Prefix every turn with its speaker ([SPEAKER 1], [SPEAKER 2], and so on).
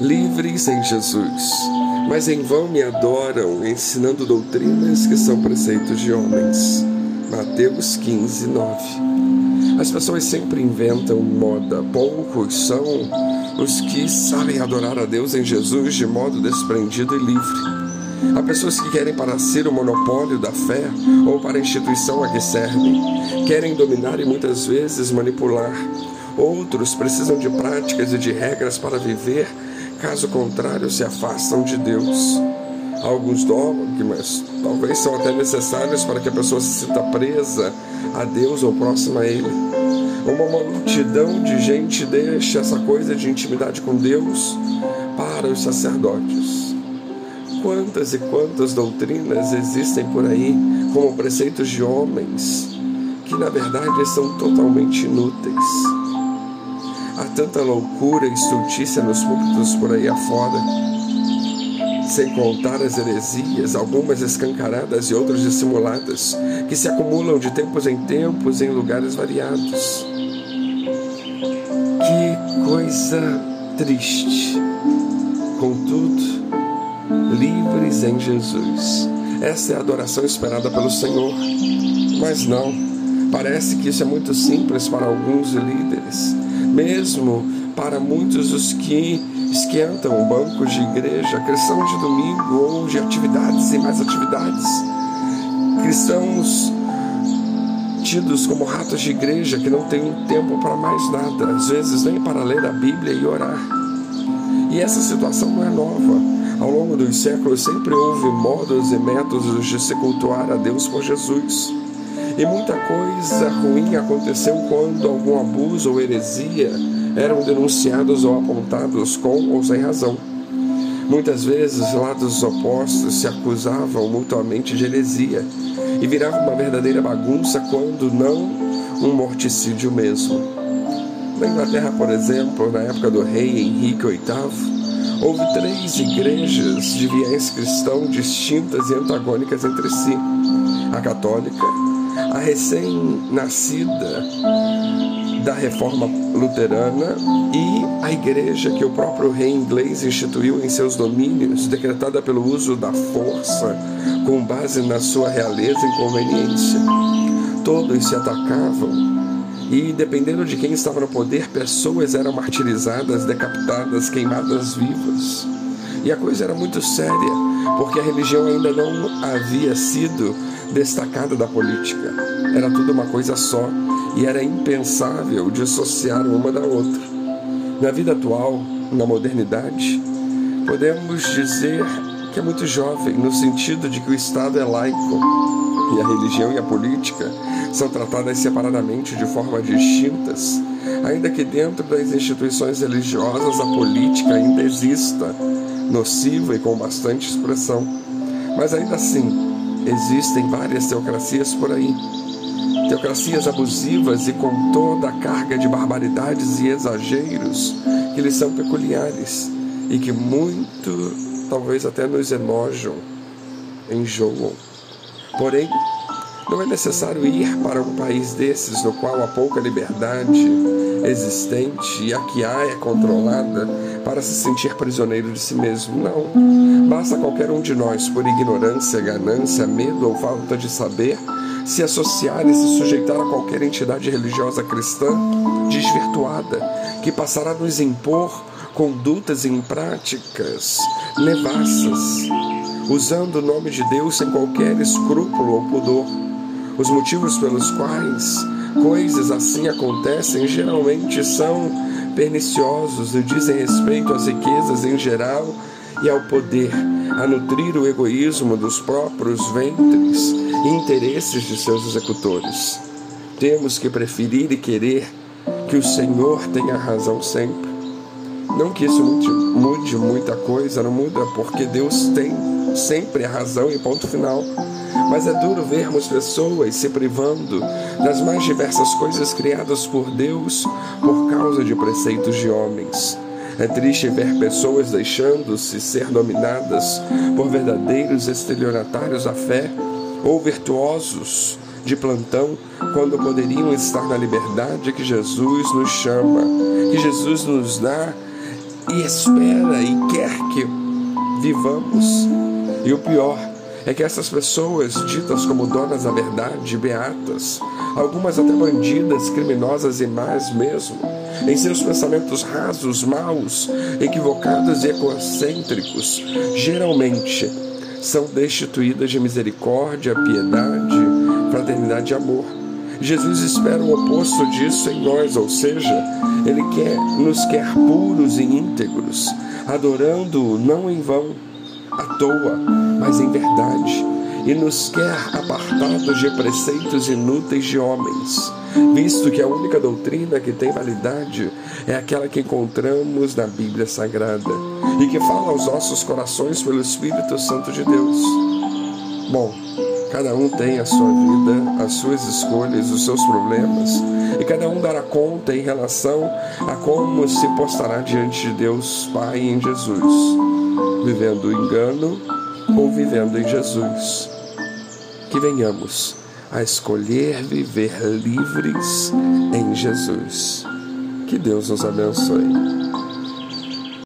[SPEAKER 1] livres em Jesus, mas em vão me adoram, ensinando doutrinas que são preceitos de homens. Mateus 15, 9. As pessoas sempre inventam moda, poucos são os que sabem adorar a Deus em Jesus de modo desprendido e livre. Há pessoas que querem para si o monopólio da fé ou para a instituição a que servem. Querem dominar e muitas vezes manipular. Outros precisam de práticas e de regras para viver, caso contrário, se afastam de Deus. Alguns dogmas talvez são até necessários para que a pessoa se sinta presa a Deus ou próxima a Ele. Uma multidão de gente deixa essa coisa de intimidade com Deus para os sacerdotes. Quantas e quantas doutrinas existem por aí como preceitos de homens que na verdade são totalmente inúteis. Tanta loucura e estultícia nos púlpitos por aí afora, sem contar as heresias, algumas escancaradas e outras dissimuladas, que se acumulam de tempos em tempos em lugares variados. Que coisa triste. Contudo, livres em Jesus. Essa é a adoração esperada pelo Senhor. Mas não, parece que isso é muito simples para alguns líderes, mesmo para muitos dos que esquentam bancos de igreja, cristãos de domingo ou de atividades e mais atividades. Cristãos tidos como ratos de igreja que não têm tempo para mais nada, às vezes nem para ler a Bíblia e orar. E essa situação não é nova. Ao longo dos séculos sempre houve modos e métodos de se cultuar a Deus por Jesus. E muita coisa ruim aconteceu quando algum abuso ou heresia eram denunciados ou apontados com ou sem razão. Muitas vezes lados opostos se acusavam mutuamente de heresia e virava uma verdadeira bagunça quando não um morticídio mesmo. Na Inglaterra, por exemplo, na época do rei Henrique VIII, houve três igrejas de viés cristão distintas e antagônicas entre si: a católica, a recém-nascida da reforma luterana e a igreja que o próprio rei inglês instituiu em seus domínios, decretada pelo uso da força com base na sua realeza e conveniência. Todos se atacavam e dependendo de quem estava no poder, pessoas eram martirizadas, decapitadas, queimadas vivas. E a coisa era muito séria, porque a religião ainda não havia sido destacada da política. Era tudo uma coisa só e era impensável dissociar uma da outra. Na vida atual, na modernidade, podemos dizer que é muito jovem, no sentido de que o Estado é laico e a religião e a política são tratadas separadamente de forma distintas, ainda que dentro das instituições religiosas a política ainda exista, nociva e com bastante expressão. Mas ainda assim, existem várias teocracias por aí. Teocracias abusivas e com toda a carga de barbaridades e exageros que lhes são peculiares e que muito, talvez até nos enojam, enjoam. Porém, não é necessário ir para um país desses no qual há pouca liberdade existente e a que há é controlada para se sentir prisioneiro de si mesmo. Não. Basta qualquer um de nós, por ignorância, ganância, medo ou falta de saber, se associar e se sujeitar a qualquer entidade religiosa cristã desvirtuada, que passará a nos impor condutas e práticas usando o nome de Deus sem qualquer escrúpulo ou pudor. Os motivos pelos quais coisas assim acontecem geralmente são perniciosos e dizem respeito às riquezas em geral e ao poder, a nutrir o egoísmo dos próprios ventres e interesses de seus executores. Temos que preferir e querer que o Senhor tenha razão sempre. Não que isso mude, mude muita coisa, não muda, porque Deus tem sempre a razão e ponto final. Mas é duro vermos pessoas se privando das mais diversas coisas criadas por Deus por causa de preceitos de homens. É triste ver pessoas deixando-se ser dominadas por verdadeiros estelionatários da fé ou virtuosos de plantão quando poderiam estar na liberdade que Jesus nos chama, que Jesus nos dá e espera e quer que vivamos. E o pior é que essas pessoas, ditas como donas da verdade, beatas, algumas até bandidas, criminosas e más mesmo, em seus pensamentos rasos, maus, equivocados e egocêntricos, geralmente são destituídas de misericórdia, piedade, fraternidade e amor. Jesus espera o oposto disso em nós, ou seja, Ele quer, nos quer puros e íntegros, adorando não em vão, à toa, mas em verdade, e nos quer apartados de preceitos inúteis de homens, visto que a única doutrina que tem validade é aquela que encontramos na Bíblia Sagrada e que fala aos nossos corações pelo Espírito Santo de Deus. Bom, cada um tem a sua vida, as suas escolhas, os seus problemas, e cada um dará conta em relação a como se postará diante de Deus Pai em Jesus, vivendo o engano ou vivendo em Jesus. Que venhamos a escolher viver livres em Jesus. Que Deus nos abençoe.